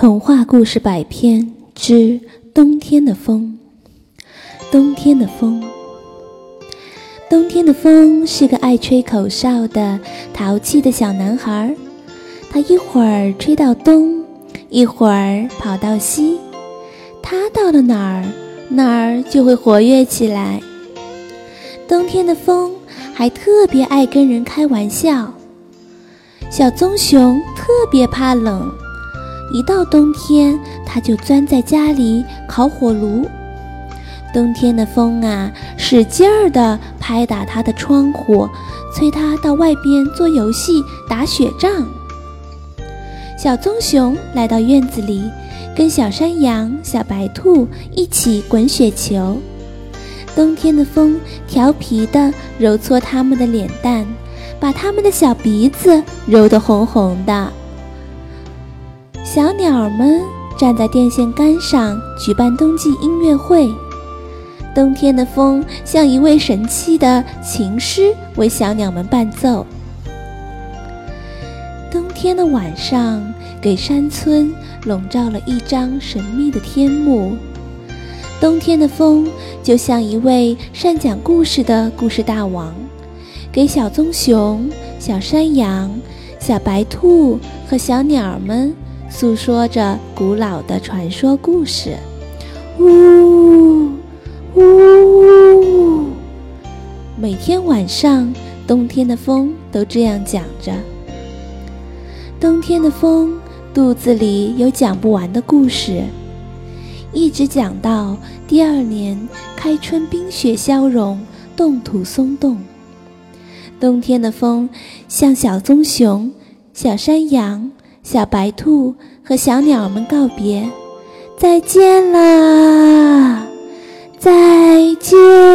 童话故事百篇之冬天的风。冬天的风，冬天的风是个爱吹口哨的淘气的小男孩。他一会儿吹到东，一会儿跑到西，他到了哪儿，哪儿就会活跃起来。冬天的风还特别爱跟人开玩笑。小棕熊特别怕冷。一到冬天，他就钻在家里烤火炉。冬天的风啊，使劲儿地拍打他的窗户，催他到外边做游戏、打雪仗。小棕熊来到院子里，跟小山羊、小白兔一起滚雪球。冬天的风调皮地揉搓他们的脸蛋，把他们的小鼻子揉得红红的。小鸟们站在电线杆上举办冬季音乐会。冬天的风像一位神气的琴师，为小鸟们伴奏。冬天的晚上，给山村笼罩了一张神秘的天幕。冬天的风就像一位善讲故事的故事大王，给小棕熊、小山羊、小白兔和小鸟们。诉说着古老的传说故事，呜呜。每天晚上，冬天的风都这样讲着。冬天的风肚子里有讲不完的故事，一直讲到第二年开春，冰雪消融，冻土松动。冬天的风像小棕熊、小山羊。小白兔和小鸟们告别，再见啦！再见。